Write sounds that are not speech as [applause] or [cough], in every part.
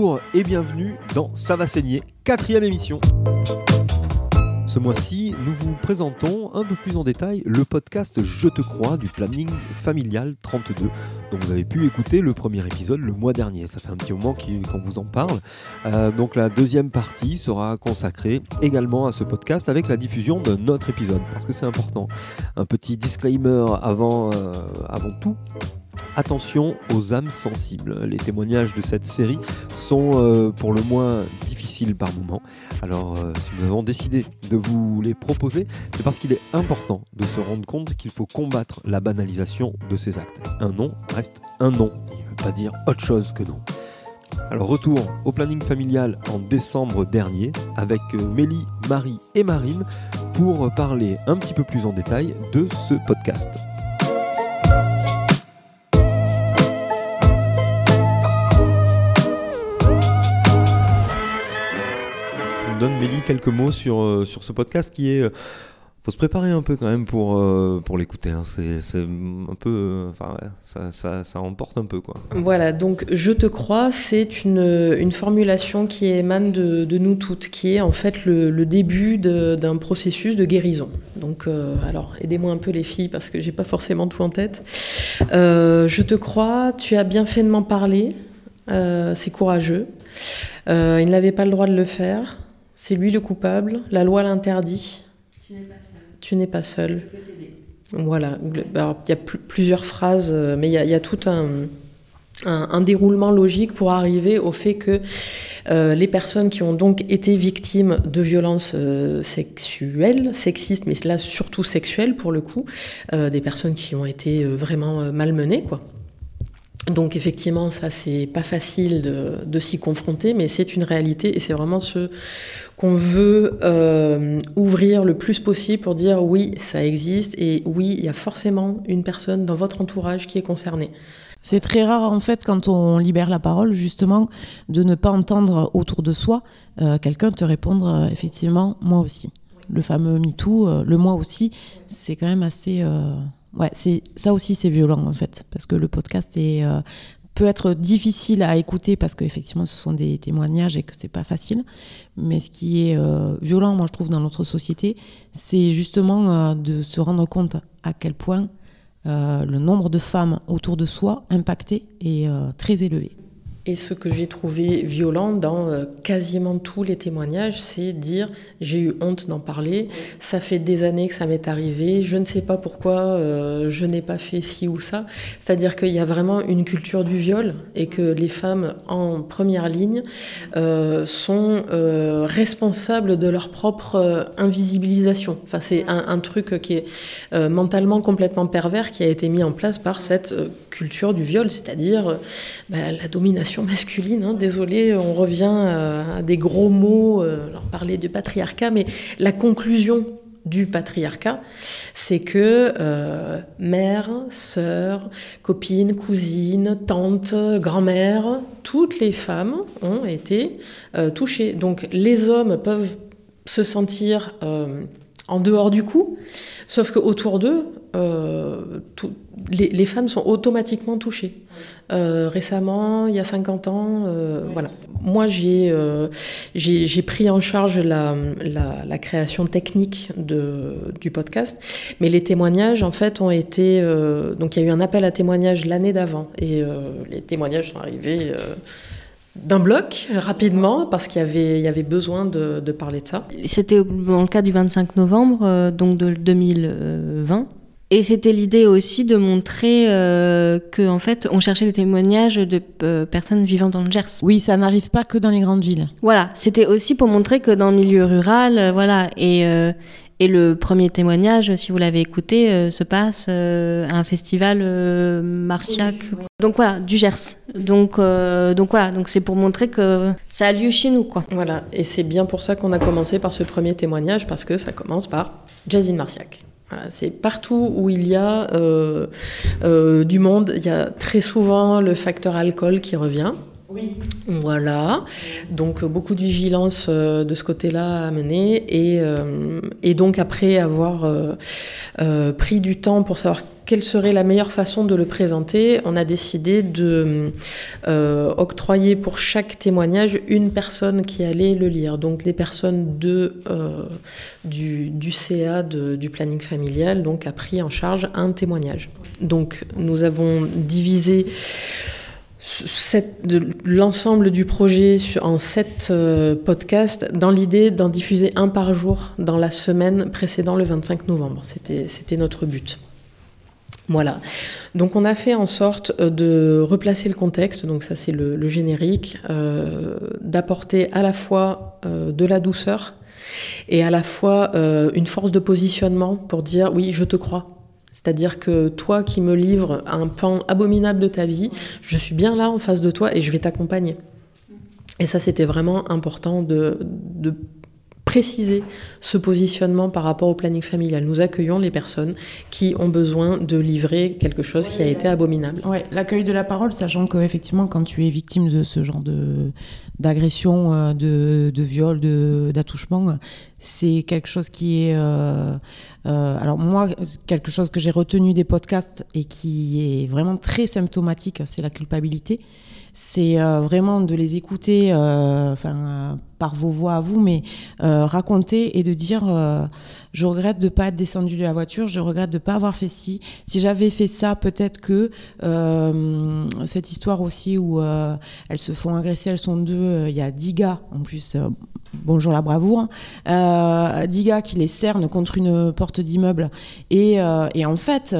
Bonjour et bienvenue dans Ça va saigner, quatrième émission. Ce mois-ci, nous vous présentons un peu plus en détail le podcast Je te crois du planning familial 32, dont vous avez pu écouter le premier épisode le mois dernier. Ça fait un petit moment qu'on vous en parle. Euh, donc la deuxième partie sera consacrée également à ce podcast avec la diffusion d'un autre épisode, parce que c'est important. Un petit disclaimer avant, euh, avant tout. Attention aux âmes sensibles. Les témoignages de cette série sont euh, pour le moins difficiles par moments. Alors, euh, si nous avons décidé de vous les proposer, c'est parce qu'il est important de se rendre compte qu'il faut combattre la banalisation de ces actes. Un nom reste un nom. Il ne veut pas dire autre chose que non. Alors retour au planning familial en décembre dernier avec euh, Mélie, Marie et Marine pour parler un petit peu plus en détail de ce podcast. Donne Mélie quelques mots sur, euh, sur ce podcast qui est... euh, faut se préparer un peu quand même pour, euh, pour l'écouter. hein. C'est un peu... Enfin, ouais, ça, ça, emporte un peu quoi. Voilà, donc je te crois, c'est une, une formulation qui émane de, de nous toutes, qui est en fait le, le début d'un processus de guérison. Donc, alors, aidez-moi un peu les filles parce que j'ai pas forcément tout en tête. Je te crois, tu as bien fait de m'en parler, c'est courageux. Il n'avait pas le droit de le faire, c'est lui le coupable, la loi l'interdit. Tu n'es pas seul. Voilà, alors, il y a pl- plusieurs phrases, euh, mais il y a, il y a tout un, un, un déroulement logique pour arriver au fait que euh, les personnes qui ont donc été victimes de violences euh, sexuelles, sexistes, mais là surtout sexuelles pour le coup, euh, des personnes qui ont été vraiment malmenées, quoi. Donc effectivement, ça c'est pas facile de, de s'y confronter, mais c'est une réalité et c'est vraiment ce qu'on veut euh, ouvrir le plus possible pour dire oui, ça existe et oui, il y a forcément une personne dans votre entourage qui est concernée. C'est très rare en fait quand on libère la parole justement de ne pas entendre autour de soi euh, quelqu'un te répondre euh, effectivement moi aussi. Le fameux MeToo, le moi aussi, c'est quand même assez... Ouais, c'est ça aussi c'est violent en fait parce que le podcast est, euh, peut être difficile à écouter parce qu'effectivement ce sont des témoignages et que c'est pas facile. Mais ce qui est euh, violent moi je trouve dans notre société, c'est justement euh, de se rendre compte à quel point le nombre de femmes autour de soi impactées est très élevé. Et ce que j'ai trouvé violent dans euh, quasiment tous les témoignages, c'est dire j'ai eu honte d'en parler, ça fait des années que ça m'est arrivé, je ne sais pas pourquoi euh, je n'ai pas fait ci ou ça. C'est-à-dire qu'il y a vraiment une culture du viol et que les femmes en première ligne euh, sont responsables de leur propre invisibilisation. Enfin, c'est un, truc qui est mentalement complètement pervers qui a été mis en place par cette culture du viol, c'est-à-dire bah, la domination masculine. hein. Désolé, on revient euh, à des gros mots, euh, alors parler du patriarcat, mais la conclusion du patriarcat, c'est que euh, mère, sœur, copine, cousine, tante, grand-mère, toutes les femmes ont été touchées. Donc les hommes peuvent se sentir en dehors du coup, sauf qu'autour d'eux, euh, les, les femmes sont automatiquement touchées. Euh, récemment, il y a 50 ans, euh, voilà. Moi, j'ai pris en charge la, la, la création technique de, du podcast, mais les témoignages, en fait, ont été... donc, il y a eu un appel à témoignages l'année d'avant, et les témoignages sont arrivés... d'un bloc rapidement parce qu'il y avait, il y avait besoin de, de parler de ça. C'était dans le cas du 25 novembre, euh, donc de 2020. Et c'était l'idée aussi de montrer euh, que en fait, on cherchait des témoignages de euh, personnes vivant dans le Gers. Oui, ça n'arrive pas que dans les grandes villes. Voilà, c'était aussi pour montrer que dans le milieu rural, euh, voilà, et euh, et le premier témoignage, si vous l'avez écouté, euh, se passe euh, à un festival euh, martiac. Donc voilà, du Gers. Donc euh, donc voilà, donc c'est pour montrer que ça a lieu chez nous, quoi. Voilà, et c'est bien pour ça qu'on a commencé par ce premier témoignage, parce que ça commence par Jazine Marciac. Voilà, c'est partout où il y a du monde, il y a très souvent le facteur alcool qui revient. Oui. Voilà. Donc beaucoup de vigilance de ce côté-là à mener. Et, et donc après avoir pris du temps pour savoir quelle serait la meilleure façon de le présenter, on a décidé de euh, octroyer pour chaque témoignage une personne qui allait le lire. Donc les personnes de, euh, du, du, CA du planning familial donc, a pris en charge un témoignage. Donc nous avons divisé l'ensemble du projet en sept euh, podcasts dans l'idée d'en diffuser un par jour dans la semaine précédant le 25 novembre. C'était notre but. Voilà. Donc on a fait en sorte euh, de replacer le contexte, donc ça c'est le, générique, euh, d'apporter à la fois de la douceur et à la fois une force de positionnement pour dire oui je te crois. C'est-à-dire que toi qui me livres un pan abominable de ta vie, je suis bien là en face de toi et je vais t'accompagner. Et ça, c'était vraiment important de, de préciser ce positionnement par rapport au planning familial. Nous accueillons les personnes qui ont besoin de livrer quelque chose qui a été abominable. Ouais, l'accueil de la parole, sachant qu'effectivement, quand tu es victime de ce genre de d'agression, euh, de, de viol, d'attouchement, c'est quelque chose qui est... Euh, euh, alors moi, quelque chose que j'ai retenu des podcasts et qui est vraiment très symptomatique, c'est la culpabilité c'est euh, vraiment de les écouter, enfin par vos voix à vous, mais euh, raconter et de dire je regrette de ne pas être descendu de la voiture, je regrette de ne pas avoir fait ci. Si j'avais fait ça, peut-être que cette histoire aussi où elles se font agresser, elles sont deux, il y a dix gars en plus. Bonjour la bravoure. Euh, dix gars qui les cernent contre une porte d'immeuble. Et, et, en fait,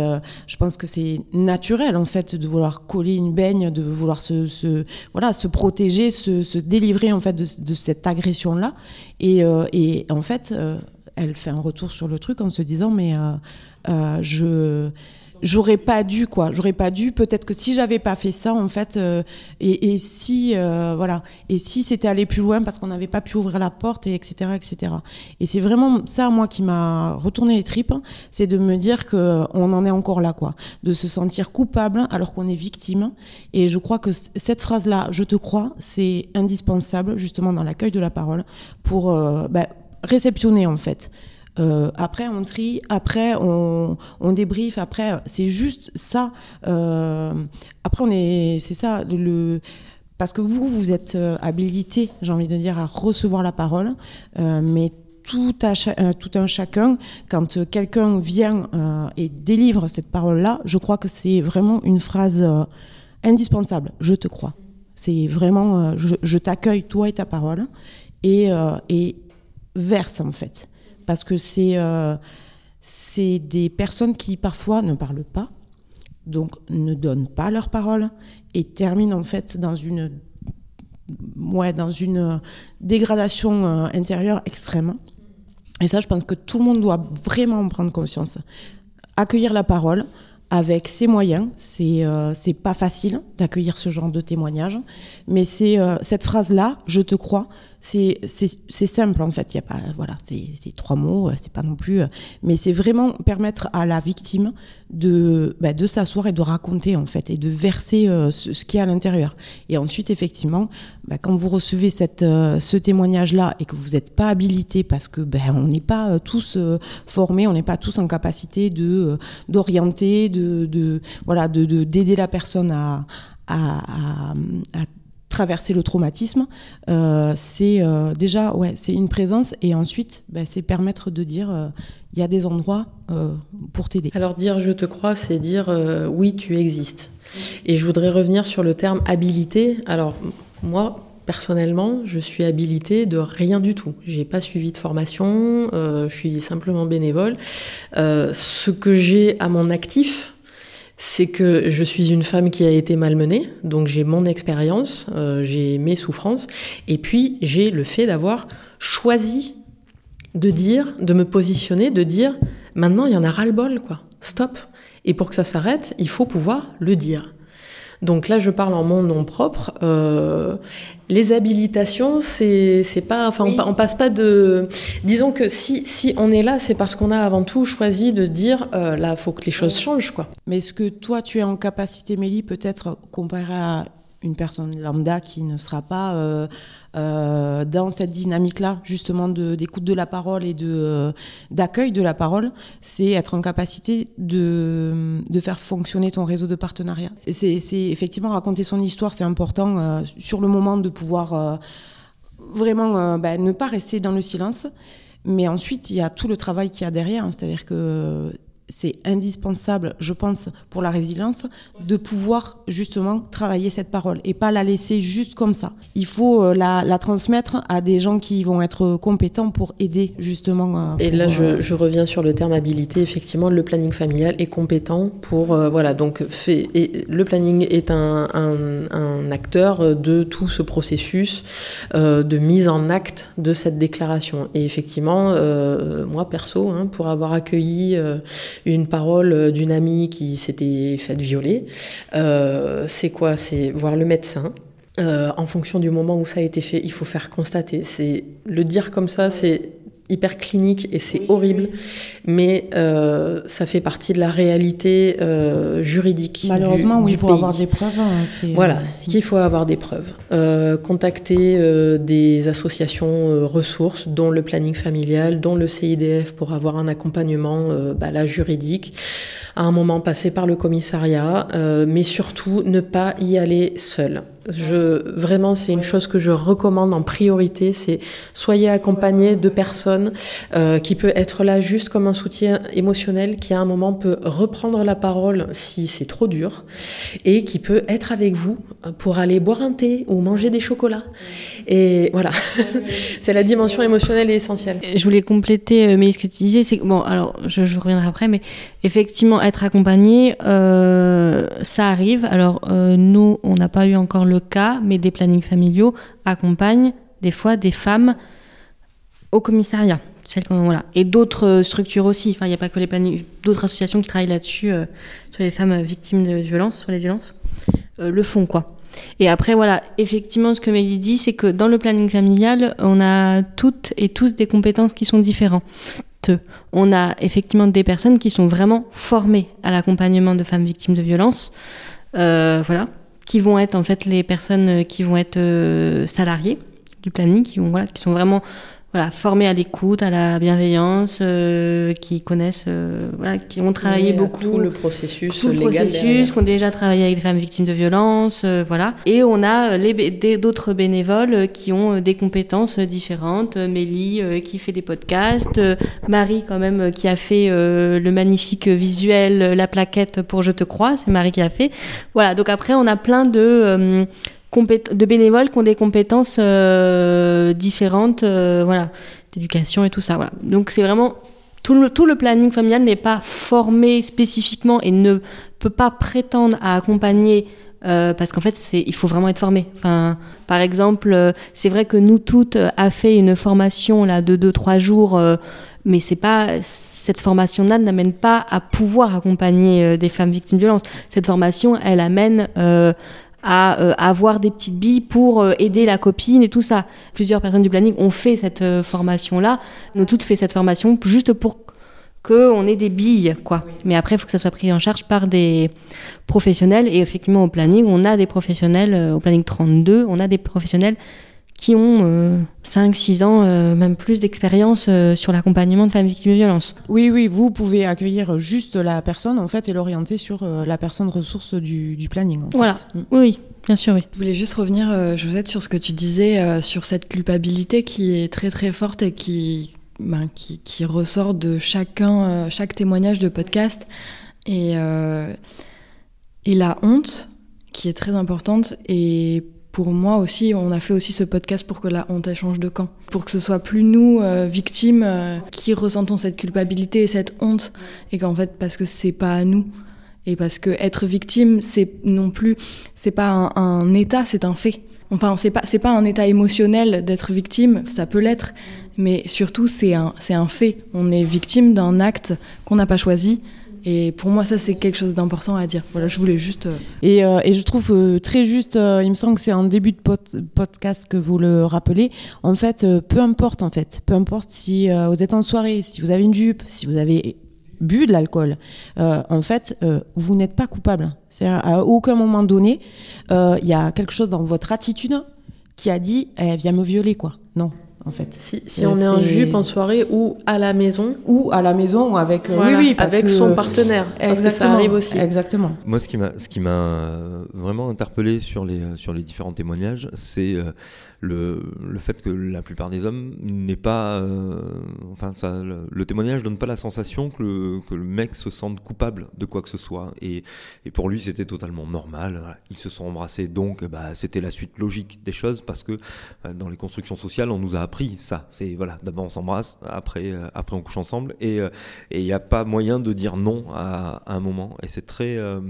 je pense que c'est naturel en fait de vouloir coller une baigne, de vouloir se, voilà, se protéger, se, délivrer en fait de, cette agression-là. Et, euh, et, en fait, euh, elle fait un retour sur le truc en se disant, mais euh, je j'aurais pas dû quoi. J'aurais pas dû. Peut-être que si j'avais pas fait ça en fait euh, et, et, si euh, voilà. Et si c'était aller plus loin parce qu'on n'avait pas pu ouvrir la porte et etc etc. Et c'est vraiment ça moi qui m'a retourné les tripes c'est de me dire que on en est encore là quoi. De se sentir coupable alors qu'on est victime. Et je crois que cette phrase là je te crois c'est indispensable justement dans l'accueil de la parole pour euh, bah, réceptionner en fait euh, après, on trie, après, on, on débriefe, après, c'est juste ça. Euh, après, on est, c'est ça, le, parce que vous, vous êtes euh, habilité, j'ai envie de dire, à recevoir la parole, mais tout, un chacun, quand quelqu'un vient et délivre cette parole-là, je crois que c'est vraiment une phrase indispensable. Je te crois. C'est vraiment, je, t'accueille, toi et ta parole, et verse en fait parce que c'est euh, des personnes qui parfois ne parlent pas, donc ne donnent pas leur parole et terminent en fait dans une ouais, dans une dégradation euh, intérieure extrême. Et ça, je pense que tout le monde doit vraiment en prendre conscience. Accueillir la parole avec ses moyens, c'est euh, pas facile d'accueillir ce genre de témoignage, mais c'est cette phrase-là, je te crois, c'est simple en fait. Il y a pas, voilà, c'est trois mots, euh, c'est pas non plus. Euh, mais c'est vraiment permettre à la victime de, bah, de s'asseoir et de raconter en fait et de verser euh, ce, ce qu'il y à l'intérieur. Et ensuite, effectivement, bah, quand vous recevez ce témoignage-là et que vous n'êtes pas habilité parce que ben on n'est pas tous formés, on n'est pas tous en capacité de d'orienter, de, voilà, de d'aider la personne à traverser le traumatisme, euh, c'est euh, déjà une présence et ensuite bah, c'est permettre de dire euh, il y a des endroits pour t'aider. Alors dire je te crois, c'est dire oui tu existes. Et je voudrais revenir sur le terme habilité. Alors moi personnellement, je suis habilitée de rien du tout. J'ai pas suivi de formation, je suis simplement bénévole. ce que j'ai à mon actif, c'est que je suis une femme qui a été malmenée, donc j'ai mon expérience, euh, j'ai mes souffrances, et puis j'ai le fait d'avoir choisi de dire, de me positionner, de dire maintenant il y en a ras-le-bol, quoi, stop. Et pour que ça s'arrête, il faut pouvoir le dire. Donc là, je parle en mon nom propre. Euh, les habilitations, c'est pas, enfin, on, passe pas de. Disons que si, si on est là, c'est parce qu'on a avant tout choisi de dire euh, là, faut que les choses changent, quoi. Mais est-ce que toi, tu es en capacité, Mélie, peut-être comparé à une personne lambda qui ne sera pas euh, euh, dans cette dynamique-là, justement, d'écoute de, la parole et euh, d'accueil de la parole, c'est être en capacité de, de faire fonctionner ton réseau de partenariat. C'est effectivement raconter son histoire, c'est important sur le moment de pouvoir vraiment bah, ne pas rester dans le silence. Mais ensuite, il y a tout le travail qu'il y a derrière, hein. c'est-à-dire que c'est indispensable, je pense, pour la résilience, de pouvoir justement travailler cette parole et pas la laisser juste comme ça. Il faut euh, la, transmettre à des gens qui vont être compétents pour aider justement. Euh, et là, euh, je, reviens sur le terme habilité. Effectivement, le planning familial est compétent pour voilà donc fait et le planning est un, acteur de tout ce processus de mise en acte de cette déclaration. Et effectivement, moi perso, hein, pour avoir accueilli une parole euh, d'une amie qui s'était faite violer. Euh, c'est quoi? C'est voir le médecin. Euh, en fonction du moment où ça a été fait, il faut faire constater. C'est le dire comme ça, c'est hyper clinique et c'est horrible, mais euh, ça fait partie de la réalité euh, juridique. Malheureusement, oui, pour avoir des preuves. Hein, voilà, euh, qu'il faut avoir des preuves. contacter des associations ressources, dont le planning familial, dont le CIDF, pour avoir un accompagnement bah, là, juridique. À un moment, passer par le commissariat, mais surtout ne pas y aller seul. Je, vraiment, c'est une chose que je recommande en priorité, c'est soyez accompagné de personnes euh, qui peut être là juste comme un soutien émotionnel, qui à un moment peut reprendre la parole si c'est trop dur, et qui peut être avec vous pour aller boire un thé ou manger des chocolats. Et voilà, [laughs] c'est la dimension émotionnelle essentielle. Je voulais compléter, euh, mais ce que tu disais, c'est que, bon, alors je, reviendrai après, mais effectivement, être accompagné, euh, ça arrive. Alors, euh, nous, on n'a pas eu encore le cas, mais des plannings familiaux accompagnent des fois des femmes au commissariat. Voilà. Et d'autres structures aussi. Enfin, il n'y a pas que les plannings, d'autres associations qui travaillent là-dessus, euh, sur les femmes victimes de violences, sur les violences, euh, le font, quoi. Et après, voilà, effectivement, ce que Mélie dit, c'est que dans le planning familial, on a toutes et tous des compétences qui sont différentes. On a effectivement des personnes qui sont vraiment formées à l'accompagnement de femmes victimes de violences, euh, voilà, qui vont être en fait les personnes qui vont être euh, salariées du planning, qui, vont, voilà, qui sont vraiment voilà, formés à l'écoute, à la bienveillance, euh, qui connaissent, euh, voilà, qui ont travaillé beaucoup tout le processus, tout le processus, qui ont déjà travaillé avec des femmes victimes de violences, euh, voilà. Et on a les d'autres bénévoles qui ont des compétences différentes. Mélie qui fait des podcasts, Marie quand même qui a fait le magnifique visuel, la plaquette pour Je te crois, c'est Marie qui a fait. Voilà. Donc après on a plein de de bénévoles qui ont des compétences euh, différentes, euh, voilà, d'éducation et tout ça. Voilà. Donc c'est vraiment tout le, planning familial n'est pas formé spécifiquement et ne peut pas prétendre à accompagner euh, parce qu'en fait, il faut vraiment être formé. Enfin, par exemple, c'est vrai que nous toutes a fait une formation là de 2-3 jours, mais c'est pas cette formation-là n'amène pas à pouvoir accompagner des femmes victimes de violence. Cette formation, elle amène à euh, avoir des petites billes pour euh, aider la copine et tout ça. Plusieurs personnes du planning ont fait cette euh, formation-là. Nous toutes fait cette formation juste pour qu'on ait des billes, quoi. Mais après, il faut que ça soit pris en charge par des professionnels. Et effectivement, au planning, on a des professionnels, au planning 32, on a des professionnels qui ont 5-6 euh, ans, euh, même plus d'expérience euh, sur l'accompagnement de femmes victimes de violences. Oui, oui, vous pouvez accueillir juste la personne en fait et l'orienter sur la personne ressource du, du planning. voilà, mm. oui. Bien sûr, oui. Je voulais juste revenir, Josette, sur ce que tu disais, sur cette culpabilité qui est très très forte et qui, ben, qui, qui, ressort de chacun, chaque témoignage de podcast. Et, et la honte, qui est très importante, et pour moi aussi, on a fait aussi ce podcast pour que la honte change de camp. Pour que ce soit plus nous, euh, victimes, euh, qui ressentons cette culpabilité et cette honte. Et qu'en fait, parce que c'est pas à nous. Et parce que être victime, c'est non plus, c'est pas un, état, c'est un fait. Enfin, c'est pas, c'est pas un état émotionnel d'être victime, ça peut l'être, mais surtout c'est un, c'est un fait. On est victime d'un acte qu'on n'a pas choisi, et pour moi, ça, c'est quelque chose d'important à dire. Voilà, je voulais juste. Euh, et, euh, et, je trouve euh, très juste, il me semble que c'est un début de podcast que vous le rappelez. En fait, peu importe, en fait, peu importe si vous êtes en soirée, si vous avez une jupe, si vous avez bu de l'alcool, en fait, vous n'êtes pas coupable. C'est à aucun moment donné, il y a quelque chose dans votre attitude qui a dit, elle eh, vient me violer, quoi. Non en fait. Si, on est en jupe en soirée ou à la maison. Ou à la maison ou avec, euh, oui, oui, avec son partenaire. Parce que ça arrive aussi. Exactement. Moi, ce qui m'a, ce qui m'a euh, vraiment interpellé sur les, euh, sur les différents témoignages, c'est le, le, fait que la plupart des hommes n'est pas. enfin, ça, le, témoignage donne pas la sensation que le, que le mec se sente coupable de quoi que ce soit. Et, et pour lui, c'était totalement normal. Ils se sont embrassés, donc bah, c'était la suite logique des choses parce que dans les constructions sociales, on nous a appris ça. C'est voilà, d'abord on s'embrasse, après, euh, après on couche ensemble, et euh, il n'y a pas moyen de dire non à, un moment. Et c'est très, euh,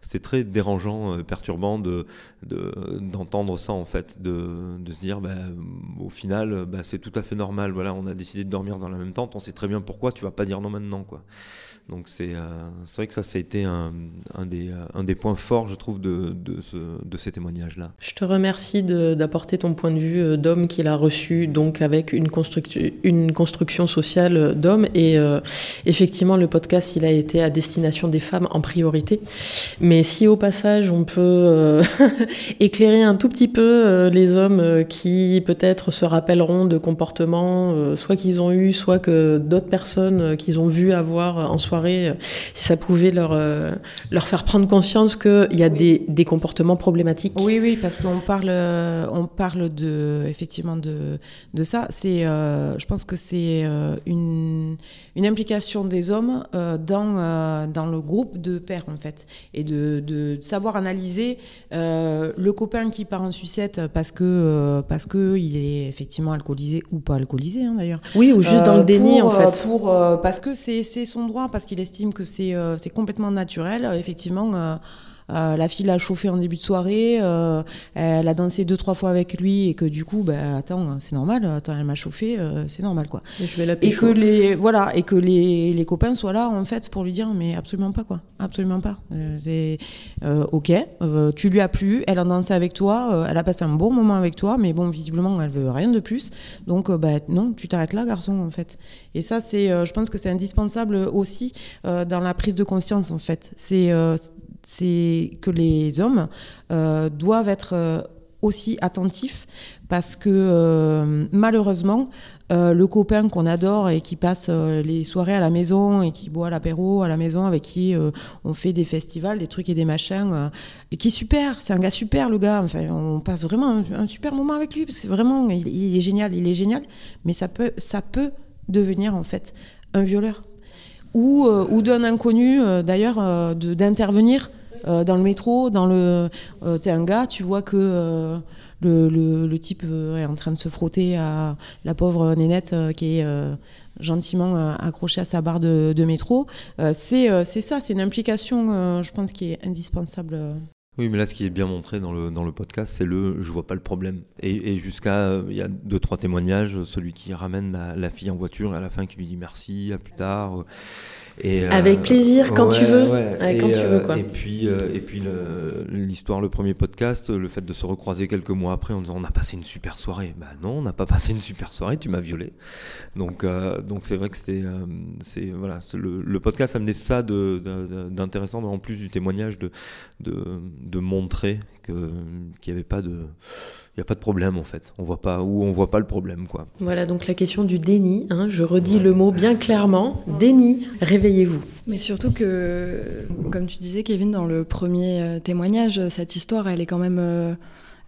c'est très dérangeant, perturbant de, d'entendre ça en fait, de, de se dire, bah, au final, bah, c'est tout à fait normal. Voilà, on a décidé de dormir dans la même tente, on sait très bien pourquoi. Tu vas pas dire non maintenant, quoi. Donc c'est vrai que ça, ça a été un, un, des, points forts, je trouve, de, de, ce, de ces témoignages-là. Je te remercie d'apporter ton point de vue d'homme qu'il a reçu donc avec une, construction sociale d'hommes. Et euh, effectivement, le podcast, il a été à destination des femmes en priorité. Mais si au passage, on peut euh, [laughs] éclairer un tout petit peu euh, les hommes qui peut-être se rappelleront de comportements, soit qu'ils ont eu, soit que d'autres personnes qu'ils ont vu avoir en soirée, si ça pouvait leur, leur faire prendre conscience qu'il y a des, des, comportements problématiques. Oui, oui, parce qu'on parle, on parle de, effectivement de, de ça, c'est, euh, je pense que c'est euh, une, une, implication des hommes euh, dans, dans le groupe de pères, en fait, et de, de savoir analyser le copain qui part en sucette parce que parce que il est effectivement alcoolisé ou pas alcoolisé, hein, d'ailleurs. Oui, ou juste dans le déni, en fait. Pour, parce que c'est son droit, parce qu'il estime que c'est complètement naturel, effectivement euh, la fille l'a chauffé en début de soirée, euh, elle a dansé deux trois fois avec lui et que du coup, ben attends, c'est normal, attends, elle m'a chauffé, euh, c'est normal quoi. Et je vais la Et que les voilà et que les, les, copains soient là en fait pour lui dire mais absolument pas quoi, absolument pas. c'est ok, tu lui as plu, elle a dansé avec toi, elle a passé un bon moment avec toi, mais bon visiblement elle veut rien de plus, donc ben non, tu t'arrêtes là garçon en fait. Et ça c'est, je pense que c'est indispensable aussi dans la prise de conscience en fait. C'est c'est que les hommes euh, doivent être euh, aussi attentifs parce que euh, malheureusement, le copain qu'on adore et qui passe les soirées à la maison et qui boit l'apéro à la maison, avec qui on fait des festivals, des trucs et des machins, et qui est super, c'est un gars super le gars, enfin, on passe vraiment un, super moment avec lui, parce que vraiment, il, il, est génial, il est génial, mais ça peut, ça peut devenir en fait un violeur ou, euh, ou d'un inconnu, euh, d'ailleurs, euh, d'intervenir dans le métro, dans le... T'es un gars, tu vois que... Le, type est en train de se frotter à la pauvre nénette qui est gentiment accrochée à sa barre de, de métro. c'est ça, c'est une implication, je pense, qui est indispensable. Oui, mais là, ce qui est bien montré dans le, le podcast, c'est le je vois pas le problème. Et, jusqu'à, il y a deux, trois témoignages, celui qui ramène la, la, fille en voiture et à la fin qui lui dit merci, à plus tard. Et, Avec plaisir, quand tu veux. quand tu veux, quoi. Et puis, euh, et puis l'histoire, le, premier podcast, le fait de se recroiser quelques mois après en disant on a passé une super soirée. Bah non, on n'a pas [laughs] passé une super soirée, tu m'as violé. Donc, euh, donc c'est vrai que c'était, euh, c'est voilà, le, le, podcast amenait ça d'intéressant en plus du témoignage de, de, de montrer qu'il n'y avait pas de il n'y a pas de problème en fait. On voit pas ou on voit pas le problème quoi. Voilà donc la question du déni. Hein. je redis le mot bien clairement. Déni. Réveillez-vous. Mais surtout que, comme tu disais Kevin dans le premier euh, témoignage, cette histoire elle est quand même, euh,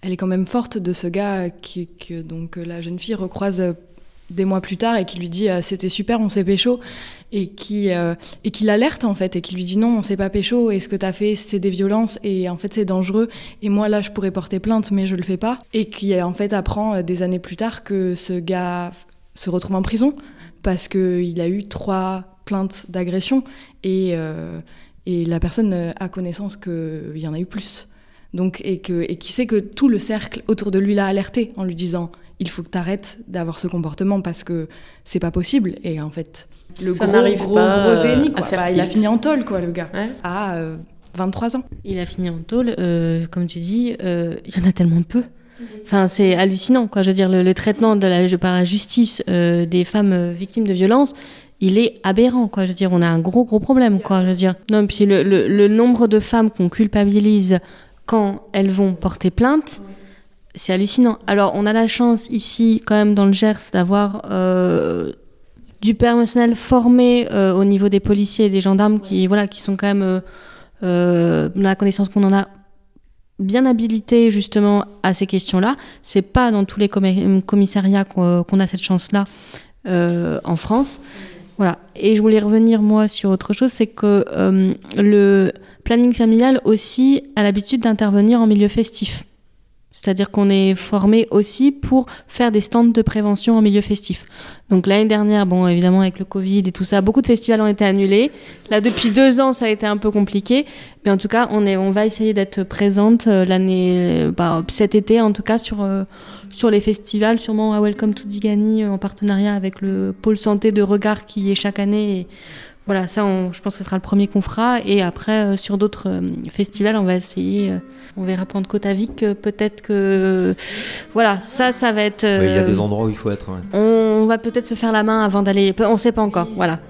elle est quand même forte de ce gars qui, que donc la jeune fille recroise des mois plus tard et qui lui dit euh, c'était super, on s'est pécho et qui euh, et qui l'alerte en fait et qui lui dit non, on s'est pas pécho et ce que t'as fait c'est des violences et en fait c'est dangereux. Et moi là je pourrais porter plainte mais je le fais pas. Et qui en fait apprend euh, des années plus tard que ce gars se retrouve en prison parce que il a eu trois plaintes d'agression et et la personne a connaissance qu'il y en a eu plus. Donc, et, que, et qui sait que tout le cercle autour de lui l'a alerté en lui disant il faut que tu arrêtes d'avoir ce comportement parce que c'est pas possible. Et en fait, le gros, gros, gros déni, quoi. Bah, il a fini en tôle, quoi, le gars, à 23 euh, ans. Il a fini en tôle, euh, comme tu dis, euh, il y en a tellement peu. Enfin, c'est hallucinant, quoi. Je veux dire, le, traitement de la, par la justice des femmes victimes de violences, il est aberrant, quoi. Je veux dire, on a un gros, gros problème, quoi. Je veux dire, non, puis le, le, nombre de femmes qu'on culpabilise quand elles vont porter plainte, c'est hallucinant. Alors, on a la chance ici, quand même, dans le Gers, d'avoir euh, du personnel formé euh, au niveau des policiers et des gendarmes qui, voilà, qui sont quand même, euh, dans la connaissance qu'on en a, bien habilités justement à ces questions-là. C'est pas dans tous les commissariats qu'on a cette chance-là en France. Voilà. Et je voulais revenir, moi, sur autre chose, c'est que euh, le planning familial aussi a l'habitude d'intervenir en milieu festif. C'est-à-dire qu'on est formé aussi pour faire des stands de prévention en milieu festif. Donc l'année dernière, bon, évidemment avec le Covid et tout ça, beaucoup de festivals ont été annulés. Là, depuis deux ans, ça a été un peu compliqué, mais en tout cas, on est, on va essayer d'être présente euh, l'année, euh, bah, cet été, en tout cas sur euh, sur les festivals, sûrement à Welcome to Digani en partenariat avec le pôle santé de Regard qui est chaque année. Voilà, ça, je pense que ce sera le premier qu'on fera. Et après, euh, sur d'autres euh, festivals, on va essayer. Euh, on verra Pentecôte-Avic, peut-être que. voilà, ça, ça va être. Il y a des endroits où il faut être. On, va peut-être se faire la main avant d'aller. On ne sait pas encore. Voilà.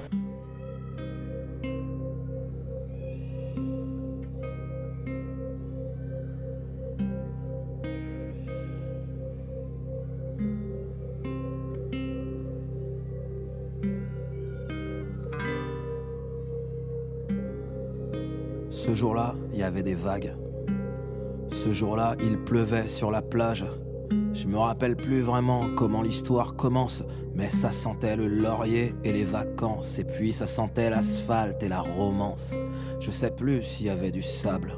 Jour-là, il y avait des vagues. Ce jour-là, il pleuvait sur la plage. Je me rappelle plus vraiment comment l'histoire commence, mais ça sentait le laurier et les vacances, et puis ça sentait l'asphalte et la romance. Je sais plus s'il y avait du sable.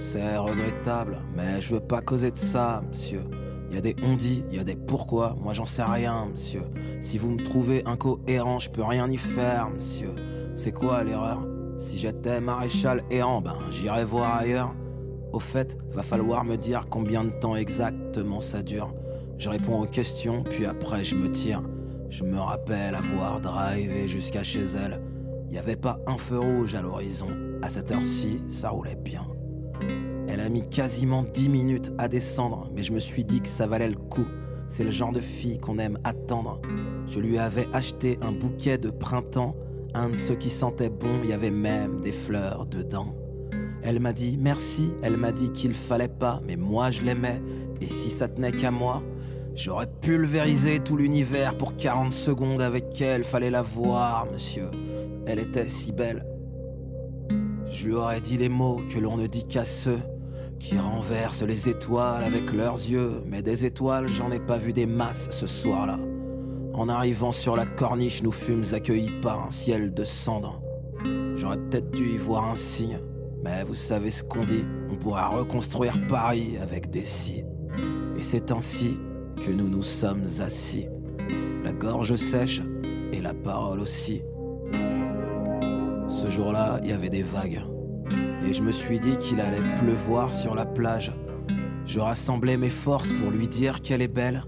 C'est regrettable, mais je veux pas causer de ça, monsieur. Il y a des on dit, il y a des pourquoi, moi j'en sais rien, monsieur. Si vous me trouvez incohérent, je peux rien y faire, monsieur. C'est quoi l'erreur? Si j'étais maréchal errant, ben j'irais voir ailleurs. Au fait, va falloir me dire combien de temps exactement ça dure. Je réponds aux questions, puis après je me tire. Je me rappelle avoir drivé jusqu'à chez elle. Y avait pas un feu rouge à l'horizon. À cette heure-ci, ça roulait bien. Elle a mis quasiment 10 minutes à descendre, mais je me suis dit que ça valait le coup. C'est le genre de fille qu'on aime attendre. Je lui avais acheté un bouquet de printemps un de ceux qui sentaient bon, il y avait même des fleurs dedans. Elle m'a dit merci, elle m'a dit qu'il fallait pas, mais moi je l'aimais, et si ça tenait qu'à moi, j'aurais pulvérisé tout l'univers pour 40 secondes avec elle, fallait la voir, monsieur. Elle était si belle. Je lui aurais dit les mots que l'on ne dit qu'à ceux qui renversent les étoiles avec leurs yeux, mais des étoiles, j'en ai pas vu des masses ce soir-là. En arrivant sur la corniche, nous fûmes accueillis par un ciel de cendres. J'aurais peut-être dû y voir un signe, mais vous savez ce qu'on dit, on pourra reconstruire Paris avec des si. Et c'est ainsi que nous nous sommes assis, la gorge sèche et la parole aussi. Ce jour-là, il y avait des vagues, et je me suis dit qu'il allait pleuvoir sur la plage. Je rassemblais mes forces pour lui dire qu'elle est belle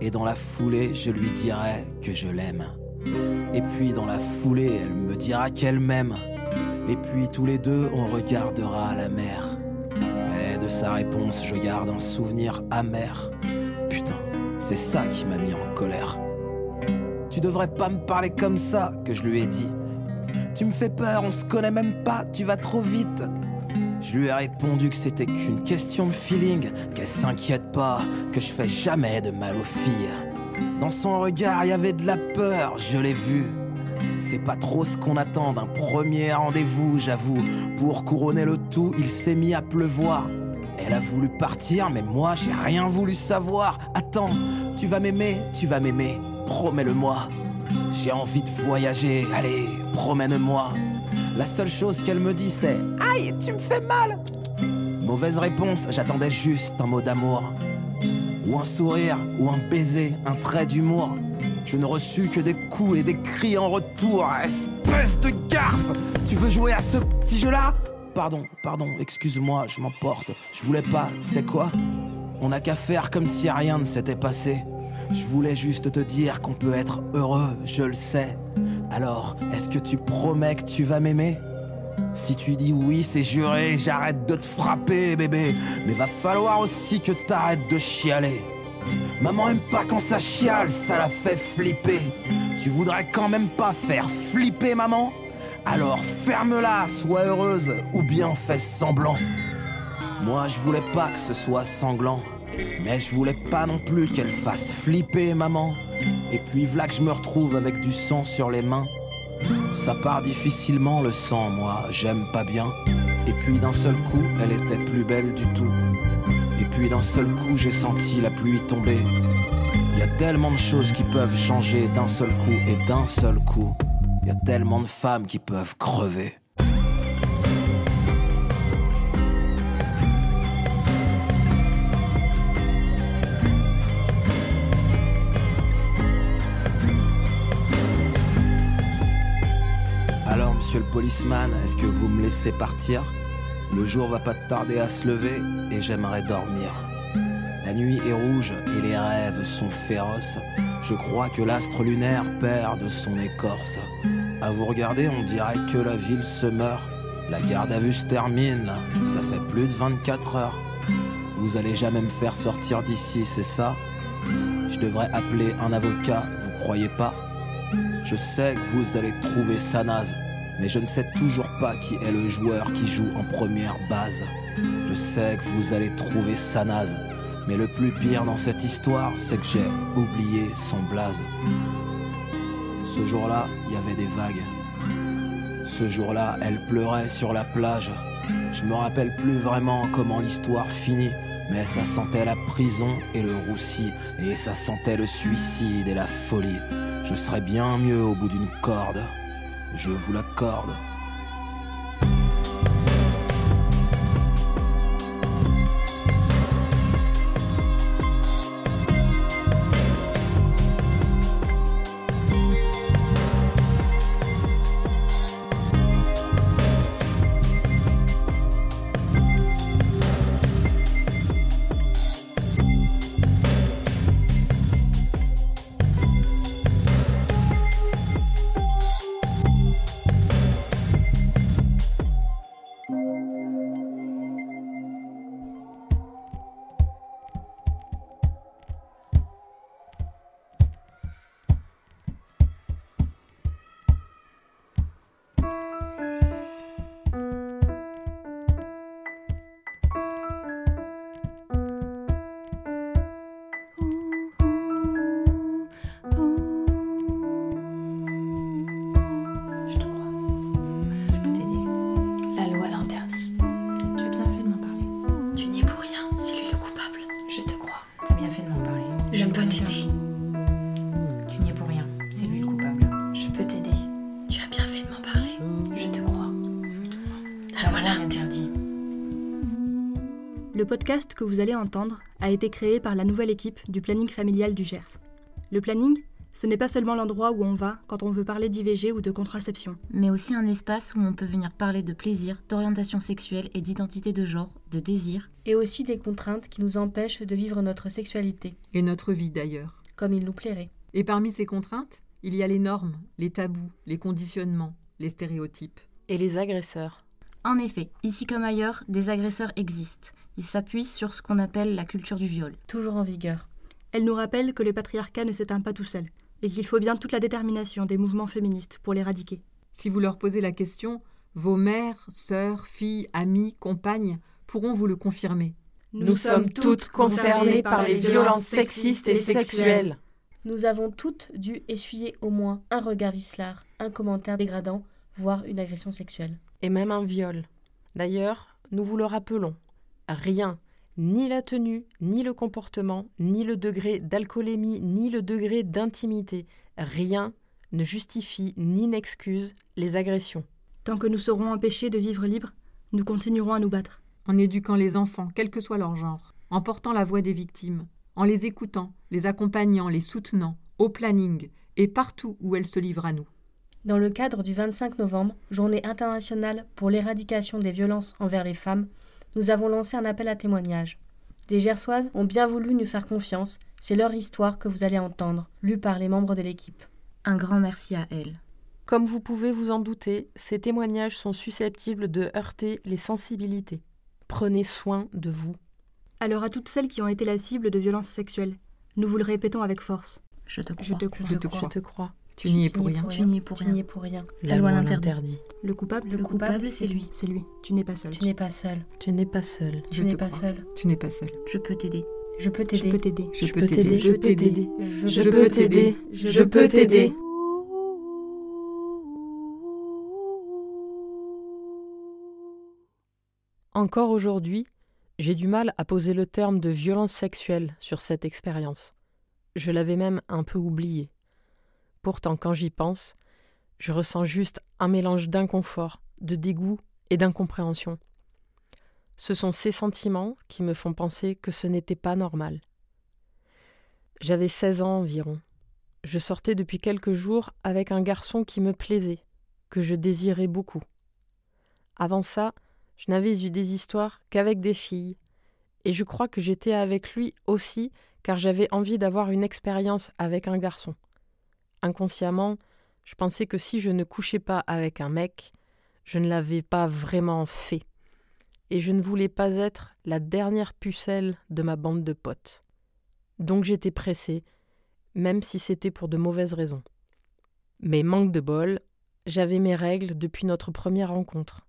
et dans la foulée, je lui dirai que je l'aime. Et puis dans la foulée, elle me dira qu'elle m'aime. Et puis tous les deux, on regardera la mer. Mais de sa réponse, je garde un souvenir amer. Putain, c'est ça qui m'a mis en colère. Tu devrais pas me parler comme ça, que je lui ai dit. Tu me fais peur, on se connaît même pas, tu vas trop vite. Je lui ai répondu que c'était qu'une question de feeling, qu'elle s'inquiète pas, que je fais jamais de mal aux filles. Dans son regard, il y avait de la peur, je l'ai vu. C'est pas trop ce qu'on attend d'un premier rendez-vous, j'avoue. Pour couronner le tout, il s'est mis à pleuvoir. Elle a voulu partir, mais moi j'ai rien voulu savoir. Attends, tu vas m'aimer, tu vas m'aimer, promets-le-moi. J'ai envie de voyager, allez, promène-moi. La seule chose qu'elle me dit c'est Aïe, tu me fais mal Mauvaise réponse, j'attendais juste un mot d'amour. Ou un sourire, ou un baiser, un trait d'humour. Je ne reçus que des coups et des cris en retour. Espèce de garce Tu veux jouer à ce petit jeu-là? Pardon, pardon, excuse-moi, je m'emporte. Je voulais pas, tu sais quoi? On n'a qu'à faire comme si rien ne s'était passé. Je voulais juste te dire qu'on peut être heureux, je le sais. Alors, est-ce que tu promets que tu vas m'aimer? Si tu dis oui, c'est juré, j'arrête de te frapper, bébé. Mais va falloir aussi que t'arrêtes de chialer. Maman aime pas quand ça chiale, ça la fait flipper. Tu voudrais quand même pas faire flipper maman? Alors ferme-la, sois heureuse, ou bien fais semblant. Moi je voulais pas que ce soit sanglant, mais je voulais pas non plus qu'elle fasse flipper maman. Et puis voilà que je me retrouve avec du sang sur les mains. Ça part difficilement le sang, moi j'aime pas bien. Et puis d'un seul coup, elle était plus belle du tout. Et puis d'un seul coup, j'ai senti la pluie tomber. Y a tellement de choses qui peuvent changer d'un seul coup et d'un seul coup. Y a tellement de femmes qui peuvent crever. Monsieur le policeman, est-ce que vous me laissez partir? Le jour va pas tarder à se lever et j'aimerais dormir. La nuit est rouge et les rêves sont féroces. Je crois que l'astre lunaire perd de son écorce. À vous regarder, on dirait que la ville se meurt. La garde à vue se termine, ça fait plus de 24 heures. Vous allez jamais me faire sortir d'ici, c'est ça? Je devrais appeler un avocat, vous croyez pas? Je sais que vous allez trouver ça naze, mais je ne sais toujours pas qui est le joueur qui joue en première base. Je sais que vous allez trouver ça naze, mais le plus pire dans cette histoire, c'est que j'ai oublié son blaze. Ce jour-là, il y avait des vagues. Ce jour-là, elle pleurait sur la plage. Je me rappelle plus vraiment comment l'histoire finit, mais ça sentait la prison et le roussi, et ça sentait le suicide et la folie. Je serais bien mieux au bout d'une corde. Je vous l'accorde. Le podcast que vous allez entendre a été créé par la nouvelle équipe du planning familial du Gers. Le planning, ce n'est pas seulement l'endroit où on va quand on veut parler d'IVG ou de contraception. mais aussi un espace où on peut venir parler de plaisir, d'orientation sexuelle et d'identité de genre, de désir. Et aussi des contraintes qui nous empêchent de vivre notre sexualité, Et notre vie d'ailleurs. comme il nous plairait. Et parmi ces contraintes, il y a les normes, les tabous, les conditionnements, les stéréotypes. Et les agresseurs. En effet, ici comme ailleurs, des agresseurs existent. Ils s'appuient sur ce qu'on appelle la culture du viol. Toujours en vigueur. Elle nous rappelle que le patriarcat ne s'éteint pas tout seul, et qu'il faut bien toute la détermination des mouvements féministes pour l'éradiquer. Si vous leur posez la question, vos mères, sœurs, filles, amies, compagnes pourront vous le confirmer. Nous sommes toutes concernées par les violences sexistes et sexuelles. Nous avons toutes dû essuyer au moins un regard vicelard, un commentaire dégradant, voire une agression sexuelle. Et même un viol. D'ailleurs, nous vous le rappelons, rien, ni la tenue, ni le comportement, ni le degré d'alcoolémie, ni le degré d'intimité, rien ne justifie ni n'excuse les agressions. Tant que nous serons empêchés de vivre libres, nous continuerons à nous battre. En éduquant les enfants, quel que soit leur genre, en portant la voix des victimes, en les écoutant, les accompagnant, les soutenant, au planning et partout où elles se livrent à nous. Dans le cadre du 25 novembre, journée internationale pour l'éradication des violences envers les femmes, nous avons lancé un appel à témoignages. Des Gersoises ont bien voulu nous faire confiance, c'est leur histoire que vous allez entendre, lue par les membres de l'équipe. Un grand merci à elles. Comme vous pouvez vous en douter, ces témoignages sont susceptibles de heurter les sensibilités. Prenez soin de vous. Alors à toutes celles qui ont été la cible de violences sexuelles, nous vous le répétons avec force. Je te crois. Je te crois. Je te crois. Je te crois. Tu n'y es pour rien. Tu n'y es pour Tu rien. n'y es pour rien. La loi l'interdit. Le coupable Le coupable, c'est lui. C'est lui. Tu n'es pas seul. Tu n'es pas seul. Tu n'es pas seul. Je te pas seul. Tu n'es pas seul. Je peux t'aider. Je peux Je t'aider. peux t'aider. Je, peux t'aider. Je peux t'aider. Je peux t'aider. Je peux t'aider. Encore aujourd'hui, j'ai du mal à poser le terme de violence sexuelle sur cette expérience. Je l'avais même un peu oublié. Pourtant, quand j'y pense, je ressens juste un mélange d'inconfort, de dégoût et d'incompréhension. Ce sont ces sentiments qui me font penser que ce n'était pas normal. J'avais 16 ans environ. Je sortais depuis quelques jours avec un garçon qui me plaisait, que je désirais beaucoup. Avant ça, je n'avais eu des histoires qu'avec des filles, et je crois que j'étais avec lui aussi car j'avais envie d'avoir une expérience avec un garçon. Inconsciemment, je pensais que si je ne couchais pas avec un mec, je ne l'avais pas vraiment fait, et je ne voulais pas être la dernière pucelle de ma bande de potes. Donc j'étais pressée, même si c'était pour de mauvaises raisons. Mais manque de bol, j'avais mes règles depuis notre première rencontre.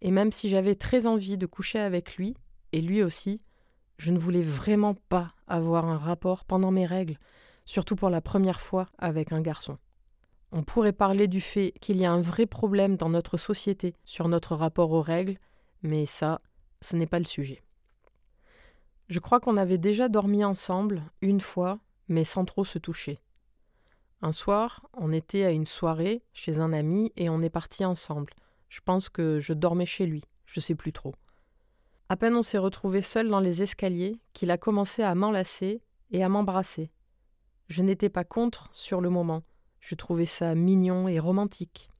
Et même si j'avais très envie de coucher avec lui, et lui aussi, je ne voulais vraiment pas avoir un rapport pendant mes règles, surtout pour la première fois avec un garçon. On pourrait parler du fait qu'il y a un vrai problème dans notre société sur notre rapport aux règles, mais ça, ce n'est pas le sujet. Je crois qu'on avait déjà dormi ensemble une fois, mais sans trop se toucher. Un soir, on était à une soirée chez un ami et on est partis ensemble. Je pense que je dormais chez lui, je sais plus trop. À peine on s'est retrouvés seuls dans les escaliers qu'il a commencé à m'enlacer et à m'embrasser. Je n'étais pas contre sur le moment, je trouvais ça mignon et romantique.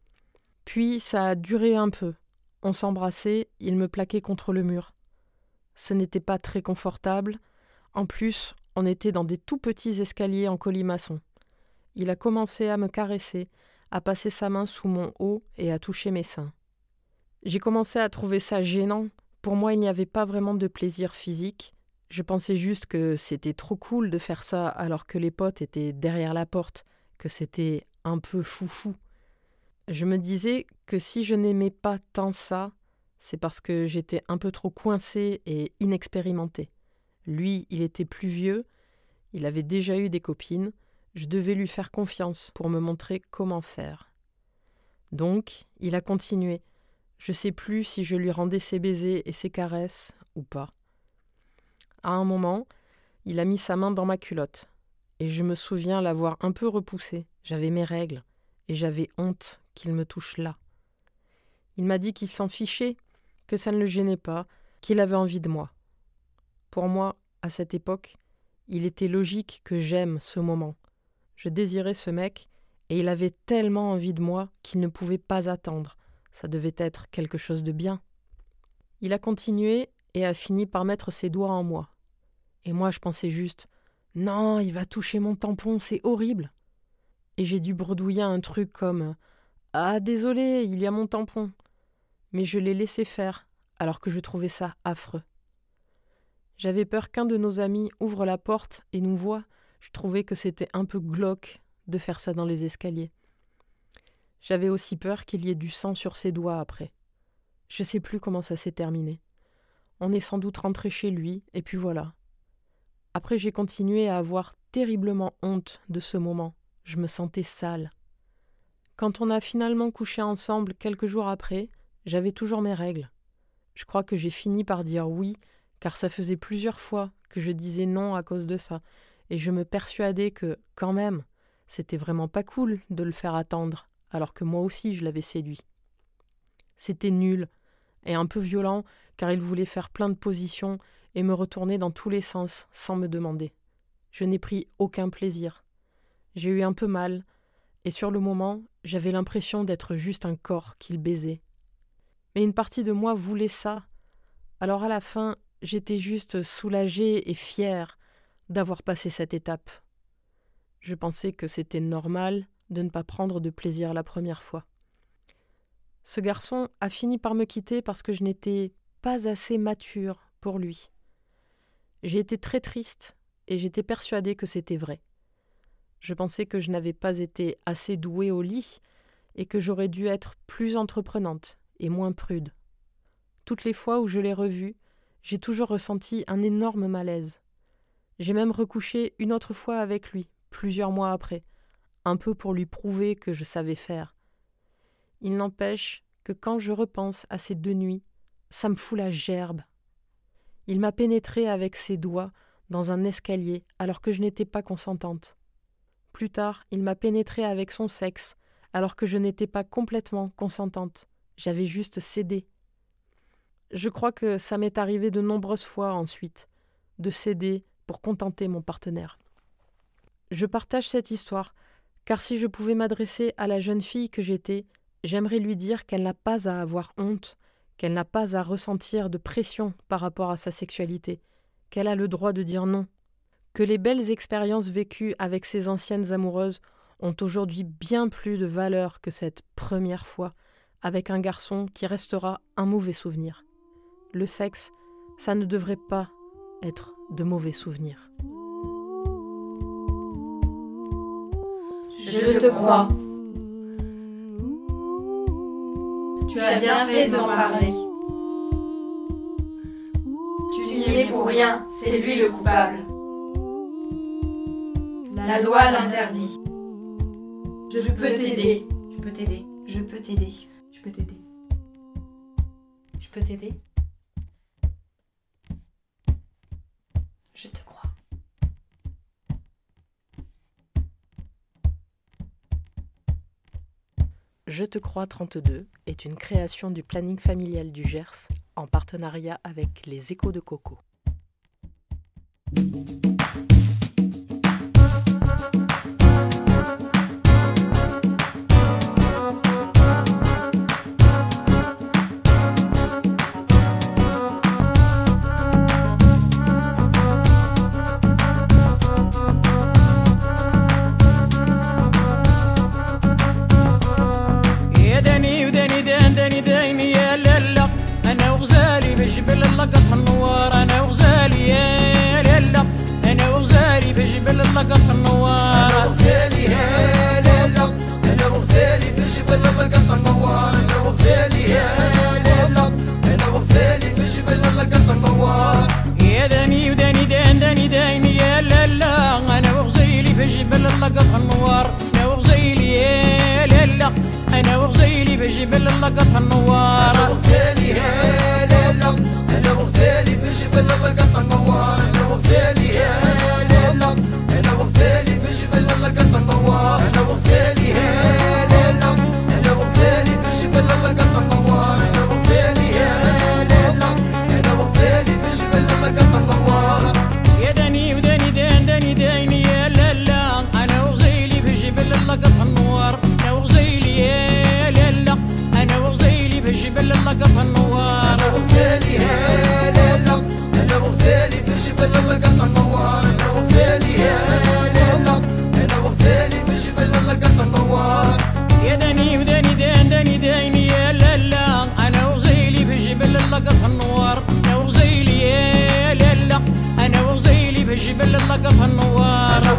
Puis ça a duré un peu. On s'embrassait, il me plaquait contre le mur. Ce n'était pas très confortable. En plus, on était dans des tout petits escaliers en colimaçon. Il a commencé à me caresser, à passer sa main sous mon haut et à toucher mes seins. J'ai commencé à trouver ça gênant. Pour moi, il n'y avait pas vraiment de plaisir physique. Je pensais juste que c'était trop cool de faire ça alors que les potes étaient derrière la porte, que c'était un peu foufou. Je me disais que si je n'aimais pas tant ça, c'est parce que j'étais un peu trop coincée et inexpérimentée. Lui, il était plus vieux, il avait déjà eu des copines, je devais lui faire confiance pour me montrer comment faire. Donc, il a continué. Je sais plus si je lui rendais ses baisers et ses caresses ou pas. À un moment, il a mis sa main dans ma culotte, et je me souviens l'avoir un peu repoussé. J'avais mes règles, et j'avais honte qu'il me touche là. Il m'a dit qu'il s'en fichait, que ça ne le gênait pas, qu'il avait envie de moi. Pour moi, à cette époque, il était logique que j'aime ce moment. Je désirais ce mec, et il avait tellement envie de moi qu'il ne pouvait pas attendre. Ça devait être quelque chose de bien. Il a continué et a fini par mettre ses doigts en moi. Et moi, je pensais juste Non, il va toucher mon tampon, c'est horrible. Et j'ai dû bredouiller un truc comme Ah, désolé, il y a mon tampon. Mais je l'ai laissé faire, alors que je trouvais ça affreux. J'avais peur qu'un de nos amis ouvre la porte et nous voie. Je trouvais que c'était un peu glauque de faire ça dans les escaliers. J'avais aussi peur qu'il y ait du sang sur ses doigts après. Je sais plus comment ça s'est terminé. On est sans doute rentré chez lui, et puis voilà. Après, j'ai continué à avoir terriblement honte de ce moment. Je me sentais sale. Quand on a finalement couché ensemble quelques jours après, j'avais toujours mes règles. Je crois que j'ai fini par dire oui, car ça faisait plusieurs fois que je disais non à cause de ça, et je me persuadais que, quand même, c'était vraiment pas cool de le faire attendre, alors que moi aussi je l'avais séduit. C'était nul, et un peu violent, car il voulait faire plein de positions et me retourner dans tous les sens sans me demander. Je n'ai pris aucun plaisir. J'ai eu un peu mal, et sur le moment, j'avais l'impression d'être juste un corps qu'il baisait. Mais une partie de moi voulait ça. Alors à la fin, j'étais juste soulagée et fière d'avoir passé cette étape. Je pensais que c'était normal de ne pas prendre de plaisir la première fois. Ce garçon a fini par me quitter parce que je n'étais pas assez mature pour lui. J'ai été très triste et j'étais persuadée que c'était vrai. Je pensais que je n'avais pas été assez douée au lit et que j'aurais dû être plus entreprenante et moins prude. Toutes les fois où je l'ai revu, j'ai toujours ressenti un énorme malaise. J'ai même recouché une autre fois avec lui, plusieurs mois après, un peu pour lui prouver que je savais faire. Il n'empêche que quand je repense à ces deux nuits, ça me fout la gerbe. Il m'a pénétré avec ses doigts dans un escalier alors que je n'étais pas consentante. Plus tard, il m'a pénétré avec son sexe alors que je n'étais pas complètement consentante. J'avais juste cédé. Je crois que ça m'est arrivé de nombreuses fois ensuite, de céder pour contenter mon partenaire. Je partage cette histoire, car si je pouvais m'adresser à la jeune fille que j'étais, j'aimerais lui dire qu'elle n'a pas à avoir honte, qu'elle n'a pas à ressentir de pression par rapport à sa sexualité, qu'elle a le droit de dire non, que les belles expériences vécues avec ses anciennes amoureuses ont aujourd'hui bien plus de valeur que cette première fois avec un garçon qui restera un mauvais souvenir. Le sexe, ça ne devrait pas être de mauvais souvenirs. Je te crois. Tu as bien fait d'en parler. Tu n'y es pour rien, c'est lui le coupable. La loi l'interdit. Je peux t'aider. Je peux t'aider. Je peux t'aider. Je peux t'aider. Je peux t'aider. Je te crois 32 est une création du planning familial du Gers en partenariat avec les Échos de Coco. باللقطة النوارة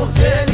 Jose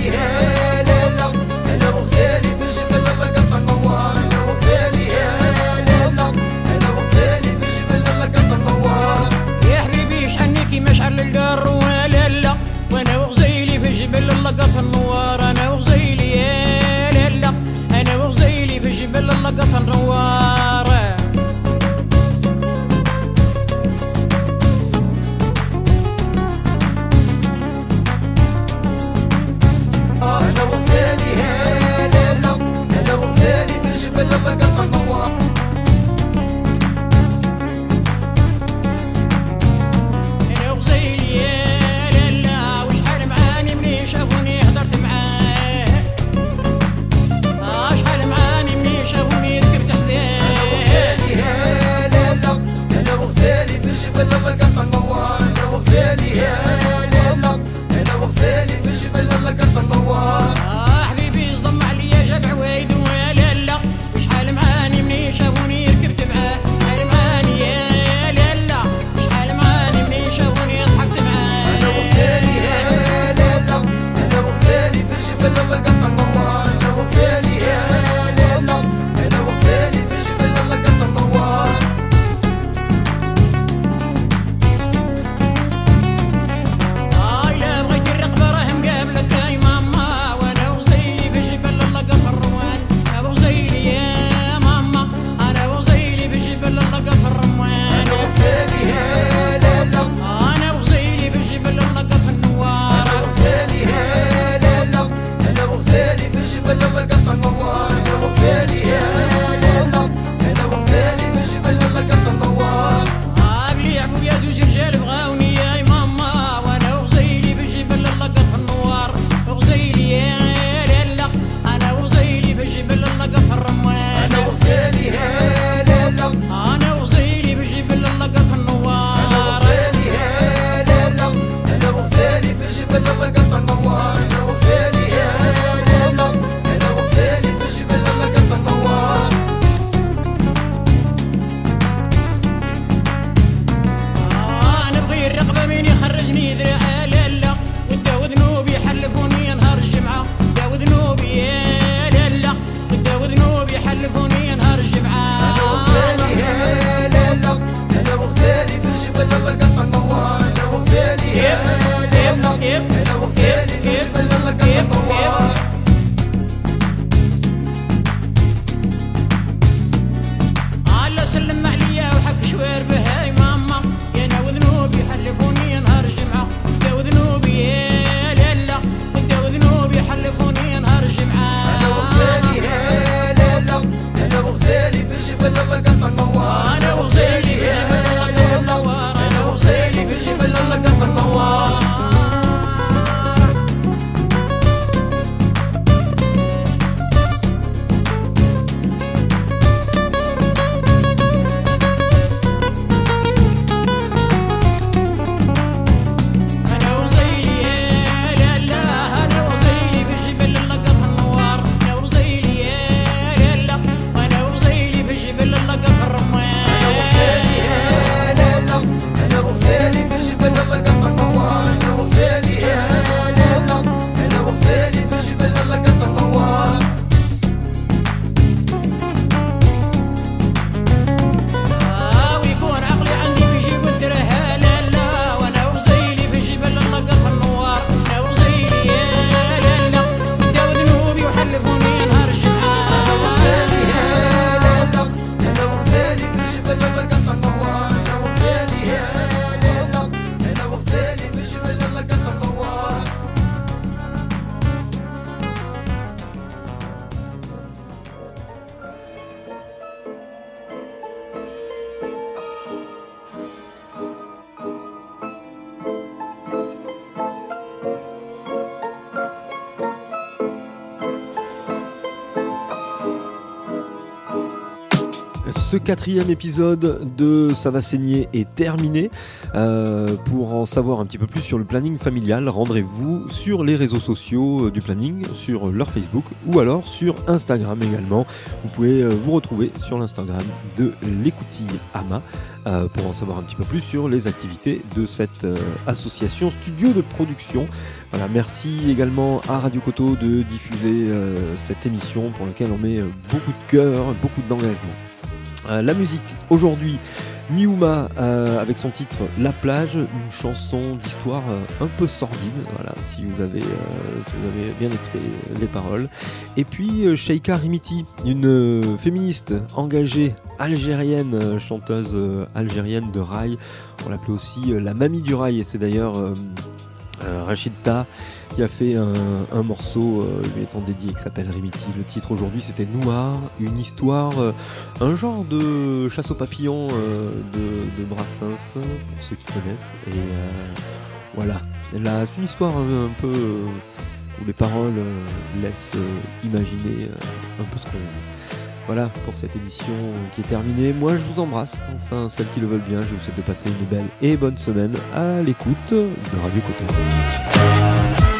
quatrième épisode de Ça va saigner est terminé. Euh, pour en savoir un petit peu plus sur le planning familial, rendez-vous sur les réseaux sociaux du planning, sur leur Facebook ou alors sur Instagram également. Vous pouvez euh, vous retrouver sur l'Instagram de l'écoutille Ama euh, pour en savoir un petit peu plus sur les activités de cette euh, association studio de production. Voilà, merci également à Radio Coto de diffuser euh, cette émission pour laquelle on met euh, beaucoup de cœur, beaucoup d'engagement. Euh, la musique aujourd'hui, Miuma euh, avec son titre La plage, une chanson d'histoire euh, un peu sordide. Voilà, si vous avez, bien écouté les, les paroles. Et puis Sheikha Rimiti, une féministe engagée algérienne, chanteuse algérienne de rail. On l'appelait aussi la mamie du rail. Et c'est d'ailleurs euh, Rachida qui a fait un, morceau euh, lui étant dédié qui s'appelle Rimiti. Le titre aujourd'hui c'était Noir, une histoire, euh, un genre de chasse aux papillons euh, de, Brassens pour ceux qui connaissent. Et voilà, Là, c'est une histoire un, peu où les paroles laissent imaginer un peu ce qu'on voilà pour cette émission qui est terminée. Moi, je vous embrasse. Enfin, celles qui le veulent bien, je vous souhaite de passer une belle et bonne semaine à l'écoute de Radio Coton.